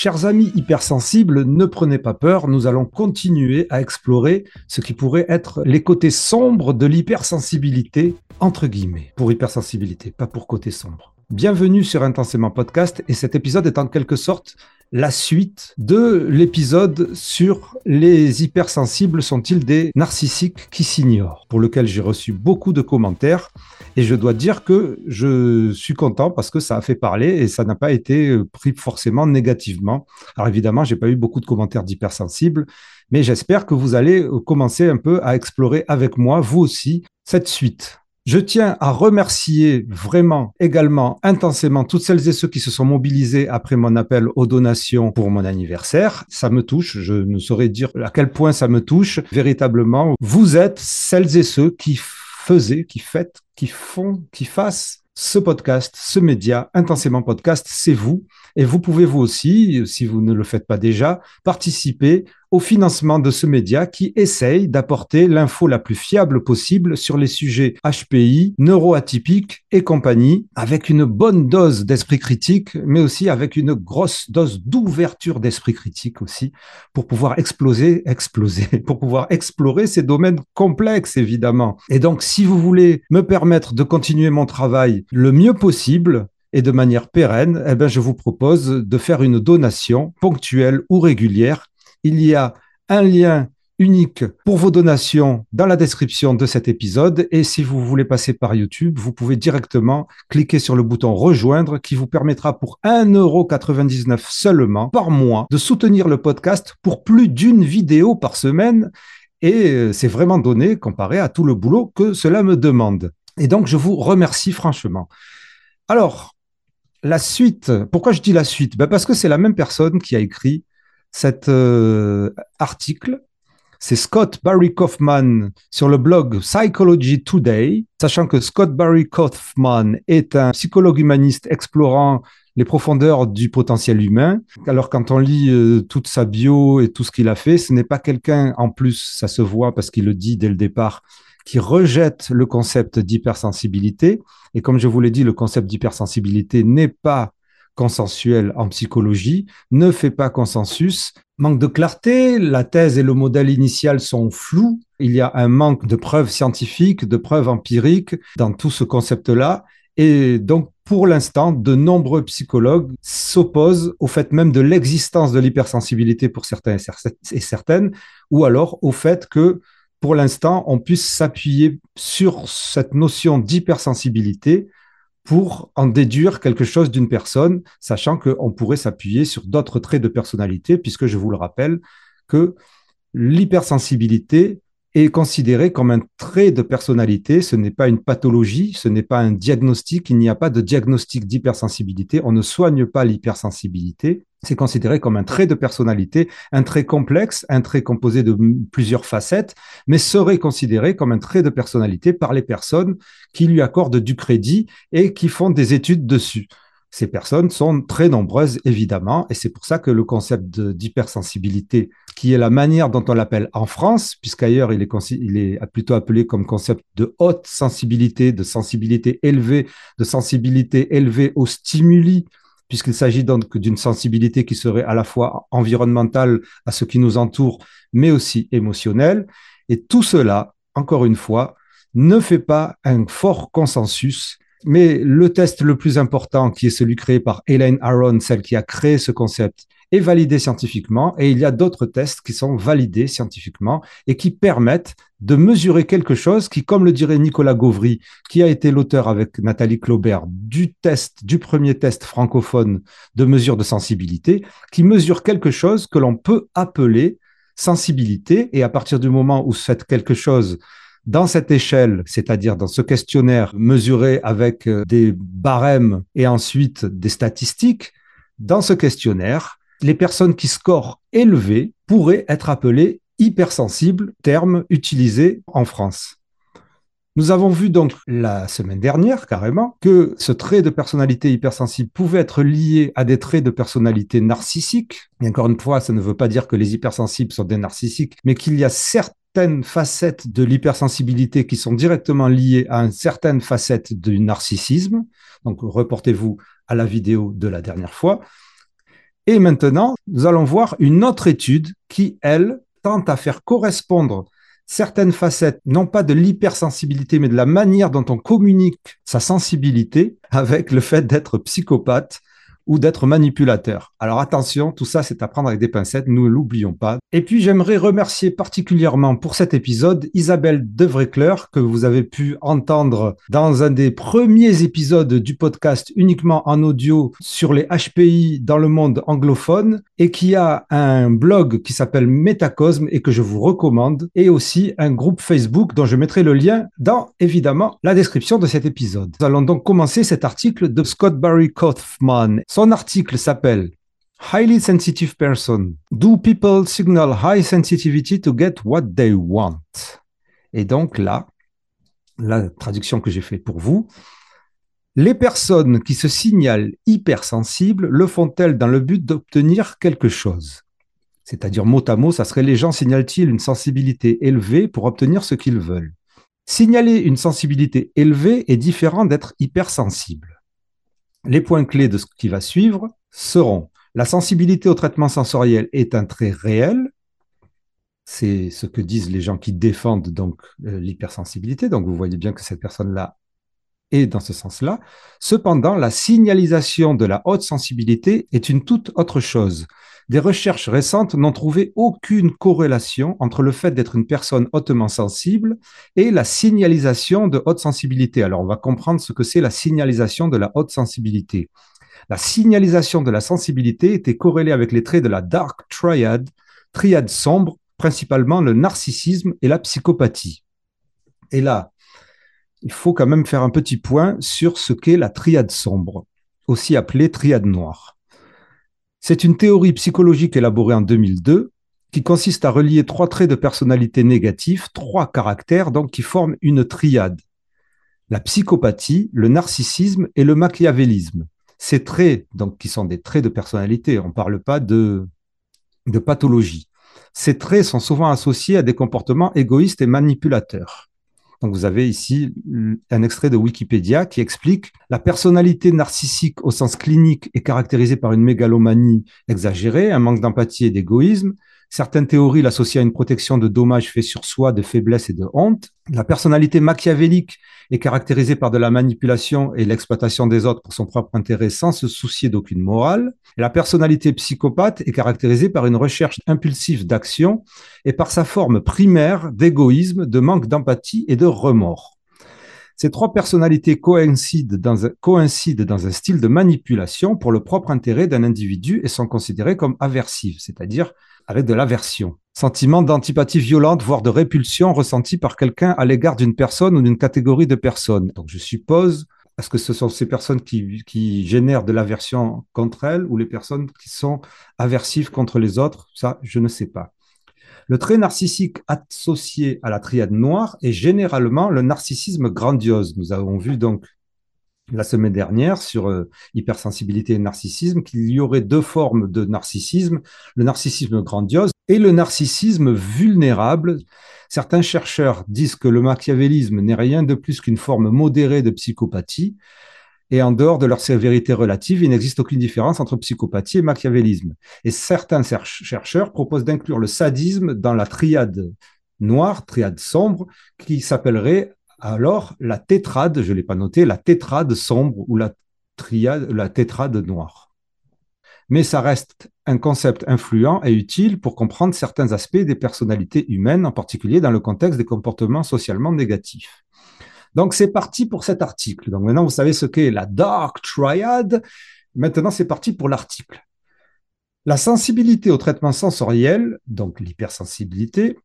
Chers amis hypersensibles, ne prenez pas peur, nous allons continuer à explorer ce qui pourrait être les côtés sombres de l'hypersensibilité, entre guillemets, pour hypersensibilité, pas pour côté sombre. Bienvenue sur Intensément Podcast et cet épisode est en quelque sorte la suite de l'épisode sur les hypersensibles sont-ils des narcissiques qui s'ignorent, pour lequel j'ai reçu beaucoup de commentaires. Et je dois dire que je suis content parce que ça a fait parler et ça n'a pas été pris forcément négativement. Alors évidemment, j'ai pas eu beaucoup de commentaires d'hypersensibles, mais j'espère que vous allez commencer un peu à explorer avec moi, vous aussi, cette suite. Je tiens à remercier vraiment également intensément toutes celles et ceux qui se sont mobilisés après mon appel aux donations pour mon anniversaire. Ça me touche, je ne saurais dire à quel point ça me touche. Véritablement, vous êtes celles et ceux qui faisaient, qui faites, qui font, qui fassent ce podcast, ce média, intensément podcast, c'est vous. Et vous pouvez vous aussi, si vous ne le faites pas déjà, participer au financement de ce média qui essaye d'apporter l'info la plus fiable possible sur les sujets HPI, neuroatypiques et compagnie, avec une bonne dose d'esprit critique, mais aussi avec une grosse dose d'ouverture d'esprit critique aussi, pour pouvoir exploser, exploser, pour pouvoir explorer ces domaines complexes, évidemment. Et donc, si vous voulez me permettre de continuer mon travail le mieux possible, et de manière pérenne, eh bien, je vous propose de faire une donation ponctuelle ou régulière. Il y a un lien unique pour vos donations dans la description de cet épisode. Et si vous voulez passer par YouTube, vous pouvez directement cliquer sur le bouton rejoindre qui vous permettra pour 1,99€ seulement par mois de soutenir le podcast pour plus d'une vidéo par semaine. Et euh, c'est vraiment donné comparé à tout le boulot que cela me demande. Et donc, je vous remercie franchement. Alors, la suite, pourquoi je dis la suite? Ben Parce que c'est la même personne qui a écrit cet euh, article. C'est Scott Barry Kaufman sur le blog Psychology Today, sachant que Scott Barry Kaufman est un psychologue humaniste explorant les profondeurs du potentiel humain. Alors quand on lit euh, toute sa bio et tout ce qu'il a fait, ce n'est pas quelqu'un en plus, ça se voit parce qu'il le dit dès le départ, qui rejette le concept d'hypersensibilité. Et comme je vous l'ai dit, le concept d'hypersensibilité n'est pas consensuel en psychologie, ne fait pas consensus, manque de clarté, la thèse et le modèle initial sont flous, il y a un manque de preuves scientifiques, de preuves empiriques dans tout ce concept-là. Et donc, pour l'instant, de nombreux psychologues s'opposent au fait même de l'existence de l'hypersensibilité pour certains et certaines, ou alors au fait que pour l'instant, on puisse s'appuyer sur cette notion d'hypersensibilité pour en déduire quelque chose d'une personne, sachant qu'on pourrait s'appuyer sur d'autres traits de personnalité, puisque je vous le rappelle que l'hypersensibilité est considérée comme un trait de personnalité, ce n'est pas une pathologie, ce n'est pas un diagnostic, il n'y a pas de diagnostic d'hypersensibilité, on ne soigne pas l'hypersensibilité, c'est considéré comme un trait de personnalité, un trait complexe, un trait composé de plusieurs facettes, mais serait considéré comme un trait de personnalité par les personnes qui lui accordent du crédit et qui font des études dessus. Ces personnes sont très nombreuses, évidemment, et c'est pour ça que le concept d'hypersensibilité, qui est la manière dont on l'appelle en France, puisqu'ailleurs il est, plutôt appelé comme concept de haute sensibilité, de sensibilité élevée, de sensibilité élevée aux stimuli, puisqu'il s'agit donc d'une sensibilité qui serait à la fois environnementale à ce qui nous entoure, mais aussi émotionnelle. Et tout cela, encore une fois, ne fait pas un fort consensus. Mais le test le plus important, qui est celui créé par Elaine Aron, celle qui a créé ce concept, est validé scientifiquement et il y a d'autres tests qui sont validés scientifiquement et qui permettent de mesurer quelque chose qui, comme le dirait Nicolas Gauvry, qui a été l'auteur avec Nathalie Claubert du test, du premier test francophone de mesure de sensibilité, qui mesure quelque chose que l'on peut appeler sensibilité. Et à partir du moment où faites quelque chose dans cette échelle, c'est-à-dire dans ce questionnaire mesuré avec euh, des barèmes et ensuite des statistiques, dans ce questionnaire, les personnes qui scorent élevé pourraient être appelées hypersensibles, terme utilisé en France. Nous avons vu donc la semaine dernière carrément que ce trait de personnalité hypersensible pouvait être lié à des traits de personnalité narcissiques. Et encore une fois, ça ne veut pas dire que les hypersensibles sont des narcissiques, mais qu'il y a certaines facettes de l'hypersensibilité qui sont directement liées à une certaine facette du narcissisme. Donc reportez-vous à la vidéo de la dernière fois. Et maintenant, nous allons voir une autre étude qui, elle, tente à faire correspondre certaines facettes, non pas de l'hypersensibilité, mais de la manière dont on communique sa sensibilité avec le fait d'être psychopathe ou d'être manipulateur. Alors attention, tout ça c'est à prendre avec des pincettes, nous ne l'oublions pas. Et puis j'aimerais remercier particulièrement pour cet épisode Isabelle Devrecleur que vous avez pu entendre dans un des premiers épisodes du podcast uniquement en audio sur les HPI dans le monde anglophone et qui a un blog qui s'appelle Metacosme et que je vous recommande et aussi un groupe Facebook dont je mettrai le lien dans évidemment la description de cet épisode. Nous allons donc commencer cet article de Scott Barry Kaufman. Son article s'appelle Highly sensitive person. Do people signal high sensitivity to get what they want? Et donc là, la traduction que j'ai faite pour vous, les personnes qui se signalent hypersensibles le font-elles dans le but d'obtenir quelque chose? C'est-à-dire mot à mot, ça serait les gens signalent-ils une sensibilité élevée pour obtenir ce qu'ils veulent? Signaler une sensibilité élevée est différent d'être hypersensible. Les points clés de ce qui va suivre seront la sensibilité au traitement sensoriel est un trait réel. C'est ce que disent les gens qui défendent donc euh, l'hypersensibilité. Donc vous voyez bien que cette personne-là est dans ce sens-là. Cependant, la signalisation de la haute sensibilité est une toute autre chose. Des recherches récentes n'ont trouvé aucune corrélation entre le fait d'être une personne hautement sensible et la signalisation de haute sensibilité. Alors, on va comprendre ce que c'est la signalisation de la haute sensibilité. La signalisation de la sensibilité était corrélée avec les traits de la dark triad, triade sombre, principalement le narcissisme et la psychopathie. Et là, il faut quand même faire un petit point sur ce qu'est la triade sombre, aussi appelée triade noire. C'est une théorie psychologique élaborée en 2002 qui consiste à relier trois traits de personnalité négatifs, trois caractères donc qui forment une triade. La psychopathie, le narcissisme et le machiavélisme. Ces traits, donc qui sont des traits de personnalité, on ne parle pas de, de pathologie. Ces traits sont souvent associés à des comportements égoïstes et manipulateurs. Donc vous avez ici un extrait de Wikipédia qui explique la personnalité narcissique au sens clinique est caractérisée par une mégalomanie exagérée, un manque d'empathie et d'égoïsme. Certaines théories l'associent à une protection de dommages faits sur soi, de faiblesse et de honte. La personnalité machiavélique est caractérisée par de la manipulation et l'exploitation des autres pour son propre intérêt sans se soucier d'aucune morale. la personnalité psychopathe est caractérisée par une recherche impulsive d'action et par sa forme primaire d'égoïsme, de manque d'empathie et de remords. Ces trois personnalités coïncident dans, un, style de manipulation pour le propre intérêt d'un individu et sont considérées comme aversives, c'est-à-dire avec de l'aversion. Sentiment d'antipathie violente, voire de répulsion ressenti par quelqu'un à l'égard d'une personne ou d'une catégorie de personnes. Donc je suppose, est-ce que ce sont ces personnes qui génèrent de l'aversion contre elles ou les personnes qui sont aversives contre les autres? Ça, je ne sais pas. Le trait narcissique associé à la triade noire est généralement le narcissisme grandiose. Nous avons vu donc la semaine dernière sur euh, hypersensibilité et narcissisme qu'il y aurait deux formes de narcissisme, le narcissisme grandiose et le narcissisme vulnérable. Certains chercheurs disent que le machiavélisme n'est rien de plus qu'une forme modérée de psychopathie, et en dehors de leur sévérité relative, il n'existe aucune différence entre psychopathie et machiavélisme. Et certains chercheurs proposent d'inclure le sadisme dans la triade noire, triade sombre, qui s'appellerait alors la tétrade, je ne l'ai pas noté, la tétrade sombre ou la triade, la tétrade noire. Mais ça reste un concept influent et utile pour comprendre certains aspects des personnalités humaines, en particulier dans le contexte des comportements socialement négatifs. Donc c'est parti pour cet article. Donc maintenant vous savez ce qu'est la Dark Triad. Maintenant c'est parti pour l'article. La sensibilité au traitement sensoriel, donc l'hypersensibilité,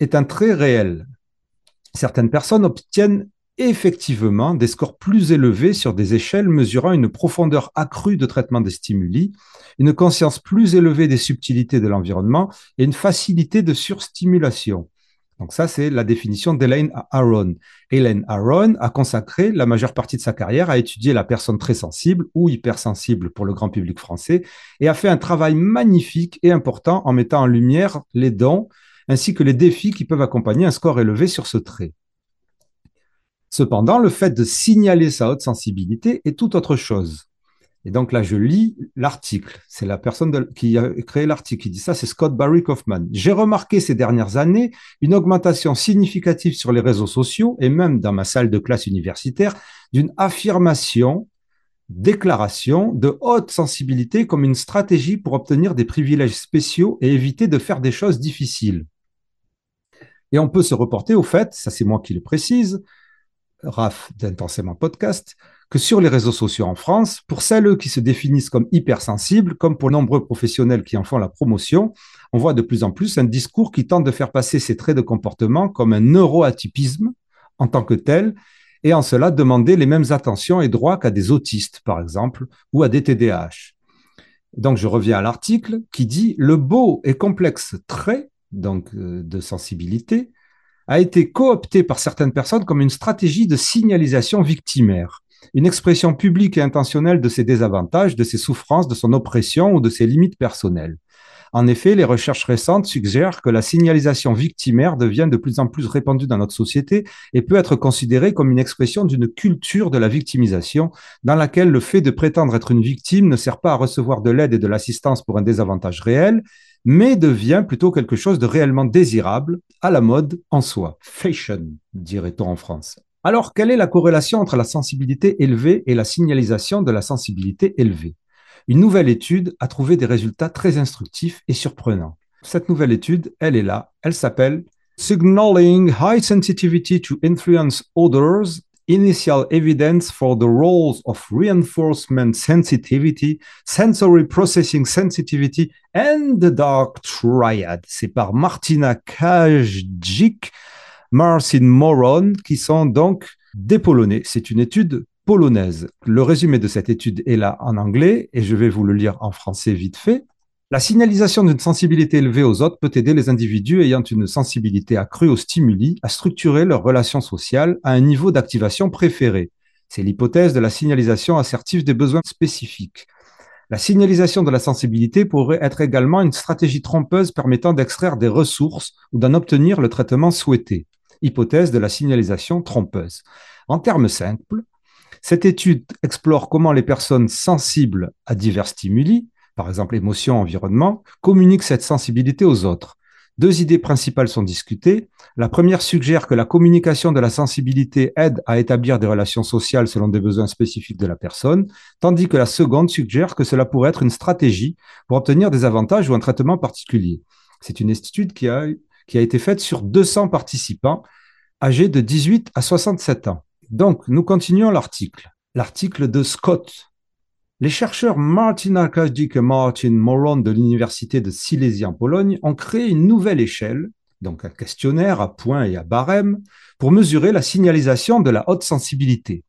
est un trait réel certaines personnes obtiennent effectivement des scores plus élevés sur des échelles mesurant une profondeur accrue de traitement des stimuli, une conscience plus élevée des subtilités de l'environnement et une facilité de surstimulation. Donc ça, c'est la définition d'Elaine Aron. Elaine Aron a consacré la majeure partie de sa carrière à étudier la personne très sensible ou hypersensible pour le grand public français et a fait un travail magnifique et important en mettant en lumière les dons ainsi que les défis qui peuvent accompagner un score élevé sur ce trait. Cependant, le fait de signaler sa haute sensibilité est tout autre chose. Et donc là, je lis l'article. C'est la personne qui a créé l'article qui dit ça, c'est Scott Barry Kaufman. J'ai remarqué ces dernières années une augmentation significative sur les réseaux sociaux et même dans ma salle de classe universitaire d'une affirmation, déclaration de haute sensibilité comme une stratégie pour obtenir des privilèges spéciaux et éviter de faire des choses difficiles. Et on peut se reporter au fait, ça c'est moi qui le précise, Raph d'Intensément Podcast, que sur les réseaux sociaux en France, pour celles qui se définissent comme hypersensibles, comme pour nombreux professionnels qui en font la promotion, on voit de plus en plus un discours qui tente de faire passer ces traits de comportement comme un neuroatypisme en tant que tel, et en cela demander les mêmes attentions et droits qu'à des autistes, par exemple, ou à des TDAH. Donc je reviens à l'article qui dit le beau et complexe trait donc euh, de sensibilité a été coopté par certaines personnes comme une stratégie de signalisation victimaire, une expression publique et intentionnelle de ses désavantages, de ses souffrances, de son oppression ou de ses limites personnelles. En effet, les recherches récentes suggèrent que la signalisation victimaire devient de plus en plus répandue dans notre société et peut être considérée comme une expression d'une culture de la victimisation dans laquelle le fait de prétendre être une victime ne sert pas à recevoir de l'aide et de l'assistance pour un désavantage réel, mais devient plutôt quelque chose de réellement désirable, à la mode en soi. Fashion, dirait-on en France. Alors, quelle est la corrélation entre la sensibilité élevée et la signalisation de la sensibilité élevée? Une nouvelle étude a trouvé des résultats très instructifs et surprenants. Cette nouvelle étude, elle est là, elle s'appelle Signaling High Sensitivity to Influence Others initial evidence for the roles of reinforcement sensitivity, sensory processing sensitivity, and the dark triad. C'est par Martina Kajik, Marcin Moron, qui sont donc des Polonais. C'est une étude polonaise. Le résumé de cette étude est là en anglais et je vais vous le lire en français vite fait. La signalisation d'une sensibilité élevée aux autres peut aider les individus ayant une sensibilité accrue aux stimuli à structurer leurs relations sociales à un niveau d'activation préféré. C'est l'hypothèse de la signalisation assertive des besoins spécifiques. La signalisation de la sensibilité pourrait être également une stratégie trompeuse permettant d'extraire des ressources ou d'en obtenir le traitement souhaité. Hypothèse de la signalisation trompeuse. En termes simples, cette étude explore comment les personnes sensibles à divers stimuli par exemple émotion, environnement, communique cette sensibilité aux autres. Deux idées principales sont discutées. La première suggère que la communication de la sensibilité aide à établir des relations sociales selon des besoins spécifiques de la personne, tandis que la seconde suggère que cela pourrait être une stratégie pour obtenir des avantages ou un traitement particulier. C'est une étude qui a, qui a été faite sur 200 participants âgés de 18 à 67 ans. Donc, nous continuons l'article. L'article de Scott les chercheurs Martin Arkadzik et Martin Moron de l'Université de Silésie en Pologne ont créé une nouvelle échelle, donc un questionnaire à points et à barème, pour mesurer la signalisation de la haute sensibilité.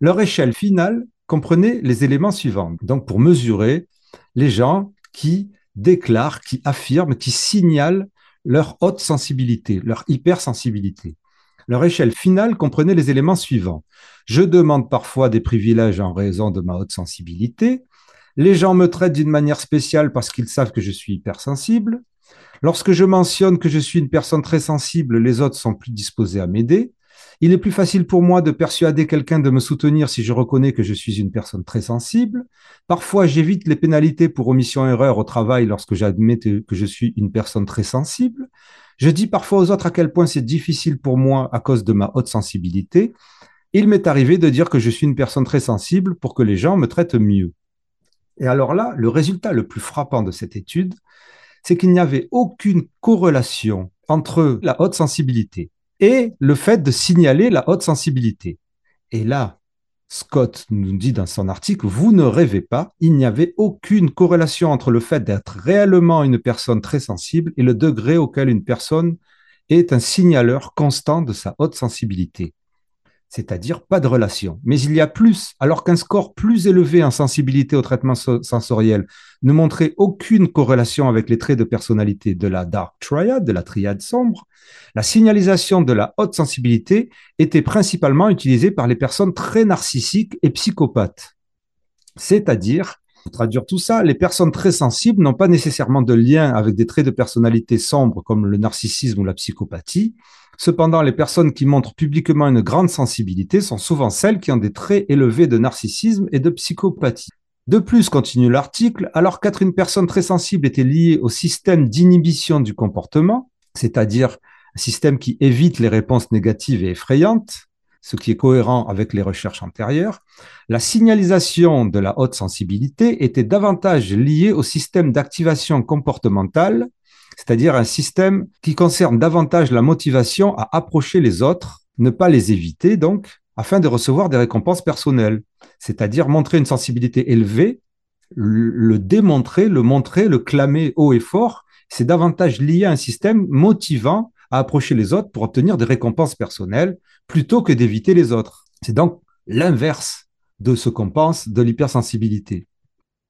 Leur échelle finale comprenait les éléments suivants. Donc pour mesurer les gens qui déclarent, qui affirment, qui signalent leur haute sensibilité, leur hypersensibilité. Leur échelle finale comprenait les éléments suivants. Je demande parfois des privilèges en raison de ma haute sensibilité. Les gens me traitent d'une manière spéciale parce qu'ils savent que je suis hypersensible. Lorsque je mentionne que je suis une personne très sensible, les autres sont plus disposés à m'aider. Il est plus facile pour moi de persuader quelqu'un de me soutenir si je reconnais que je suis une personne très sensible. Parfois, j'évite les pénalités pour omission-erreur au travail lorsque j'admets que je suis une personne très sensible. Je dis parfois aux autres à quel point c'est difficile pour moi à cause de ma haute sensibilité. Il m'est arrivé de dire que je suis une personne très sensible pour que les gens me traitent mieux. Et alors là, le résultat le plus frappant de cette étude, c'est qu'il n'y avait aucune corrélation entre la haute sensibilité et le fait de signaler la haute sensibilité. Et là, Scott nous dit dans son article, vous ne rêvez pas, il n'y avait aucune corrélation entre le fait d'être réellement une personne très sensible et le degré auquel une personne est un signaleur constant de sa haute sensibilité c'est-à-dire pas de relation. Mais il y a plus, alors qu'un score plus élevé en sensibilité au traitement sensoriel ne montrait aucune corrélation avec les traits de personnalité de la dark triad, de la triade sombre, la signalisation de la haute sensibilité était principalement utilisée par les personnes très narcissiques et psychopathes. C'est-à-dire, traduire tout ça, les personnes très sensibles n'ont pas nécessairement de lien avec des traits de personnalité sombres comme le narcissisme ou la psychopathie, Cependant, les personnes qui montrent publiquement une grande sensibilité sont souvent celles qui ont des traits élevés de narcissisme et de psychopathie. De plus, continue l'article, alors qu'être une personne très sensible était liée au système d'inhibition du comportement, c'est-à-dire un système qui évite les réponses négatives et effrayantes, ce qui est cohérent avec les recherches antérieures, la signalisation de la haute sensibilité était davantage liée au système d'activation comportementale, c'est-à-dire un système qui concerne davantage la motivation à approcher les autres, ne pas les éviter donc, afin de recevoir des récompenses personnelles, c'est-à-dire montrer une sensibilité élevée, le démontrer, le montrer, le clamer haut et fort, c'est davantage lié à un système motivant à approcher les autres pour obtenir des récompenses personnelles plutôt que d'éviter les autres. C'est donc l'inverse de ce qu'on pense de l'hypersensibilité.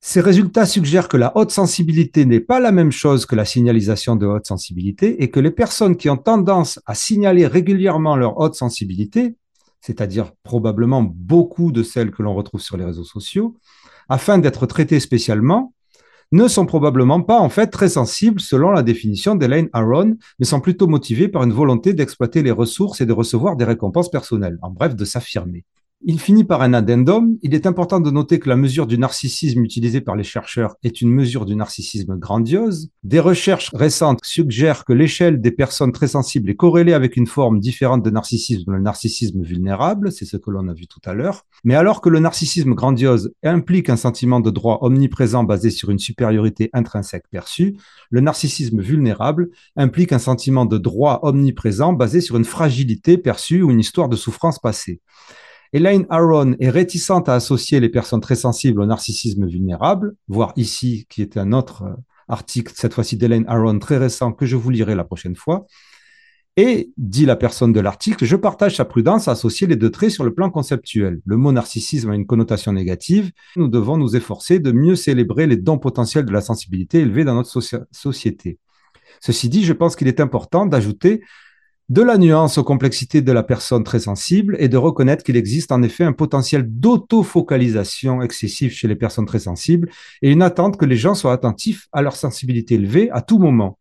Ces résultats suggèrent que la haute sensibilité n'est pas la même chose que la signalisation de haute sensibilité et que les personnes qui ont tendance à signaler régulièrement leur haute sensibilité, c'est-à-dire probablement beaucoup de celles que l'on retrouve sur les réseaux sociaux, afin d'être traitées spécialement, ne sont probablement pas en fait très sensibles selon la définition d'Elaine Aron, mais sont plutôt motivés par une volonté d'exploiter les ressources et de recevoir des récompenses personnelles, en bref, de s'affirmer. Il finit par un addendum. Il est important de noter que la mesure du narcissisme utilisée par les chercheurs est une mesure du narcissisme grandiose. Des recherches récentes suggèrent que l'échelle des personnes très sensibles est corrélée avec une forme différente de narcissisme, le narcissisme vulnérable, c'est ce que l'on a vu tout à l'heure. Mais alors que le narcissisme grandiose implique un sentiment de droit omniprésent basé sur une supériorité intrinsèque perçue, le narcissisme vulnérable implique un sentiment de droit omniprésent basé sur une fragilité perçue ou une histoire de souffrance passée. Elaine Aron est réticente à associer les personnes très sensibles au narcissisme vulnérable, voire ici, qui est un autre euh, article, cette fois-ci d'Elaine Aron, très récent, que je vous lirai la prochaine fois. Et, dit la personne de l'article, je partage sa prudence à associer les deux traits sur le plan conceptuel. Le mot narcissisme a une connotation négative. Nous devons nous efforcer de mieux célébrer les dons potentiels de la sensibilité élevés dans notre société. Ceci dit, je pense qu'il est important d'ajouter de la nuance aux complexités de la personne très sensible et de reconnaître qu'il existe en effet un potentiel d'autofocalisation excessif chez les personnes très sensibles et une attente que les gens soient attentifs à leur sensibilité élevée à tout moment,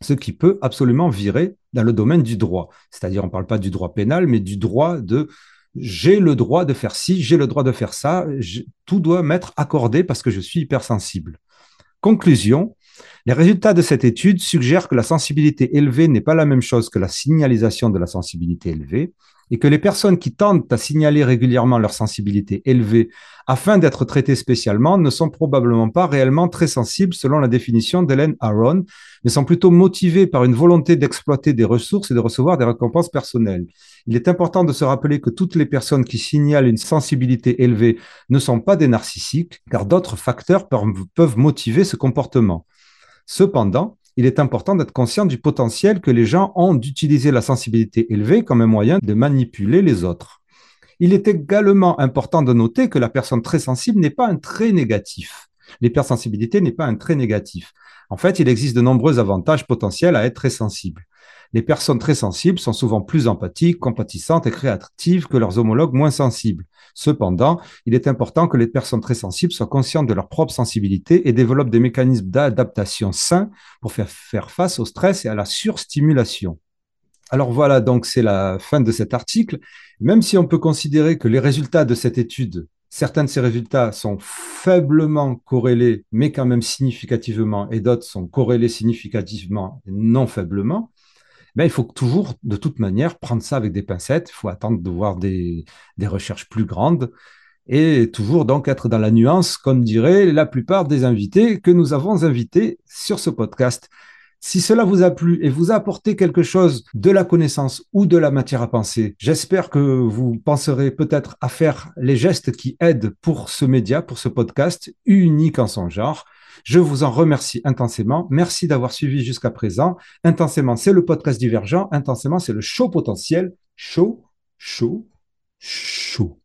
ce qui peut absolument virer dans le domaine du droit. C'est-à-dire, on ne parle pas du droit pénal, mais du droit de j'ai le droit de faire ci, j'ai le droit de faire ça, tout doit m'être accordé parce que je suis hypersensible. Conclusion, les résultats de cette étude suggèrent que la sensibilité élevée n'est pas la même chose que la signalisation de la sensibilité élevée et que les personnes qui tentent à signaler régulièrement leur sensibilité élevée afin d'être traitées spécialement ne sont probablement pas réellement très sensibles selon la définition d'Hélène Aron, mais sont plutôt motivées par une volonté d'exploiter des ressources et de recevoir des récompenses personnelles. Il est important de se rappeler que toutes les personnes qui signalent une sensibilité élevée ne sont pas des narcissiques, car d'autres facteurs peuvent motiver ce comportement. Cependant, il est important d'être conscient du potentiel que les gens ont d'utiliser la sensibilité élevée comme un moyen de manipuler les autres. Il est également important de noter que la personne très sensible n'est pas un trait négatif. L'hypersensibilité n'est pas un trait négatif. En fait, il existe de nombreux avantages potentiels à être très sensible. Les personnes très sensibles sont souvent plus empathiques, compatissantes et créatives que leurs homologues moins sensibles. Cependant, il est important que les personnes très sensibles soient conscientes de leur propre sensibilité et développent des mécanismes d'adaptation sains pour faire, face au stress et à la surstimulation. Alors voilà, donc c'est la fin de cet article. Même si on peut considérer que les résultats de cette étude, certains de ces résultats sont faiblement corrélés, mais quand même significativement, et d'autres sont corrélés significativement non faiblement, ben, il faut toujours, de toute manière, prendre ça avec des pincettes. Il faut attendre de voir des, recherches plus grandes et toujours donc être dans la nuance, comme diraient la plupart des invités que nous avons invités sur ce podcast. Si cela vous a plu et vous a apporté quelque chose de la connaissance ou de la matière à penser, j'espère que vous penserez peut-être à faire les gestes qui aident pour ce média, pour ce podcast unique en son genre. Je vous en remercie intensément. Merci d'avoir suivi jusqu'à présent. Intensément, c'est le podcast divergent. Intensément, c'est le show potentiel. Show, show, show.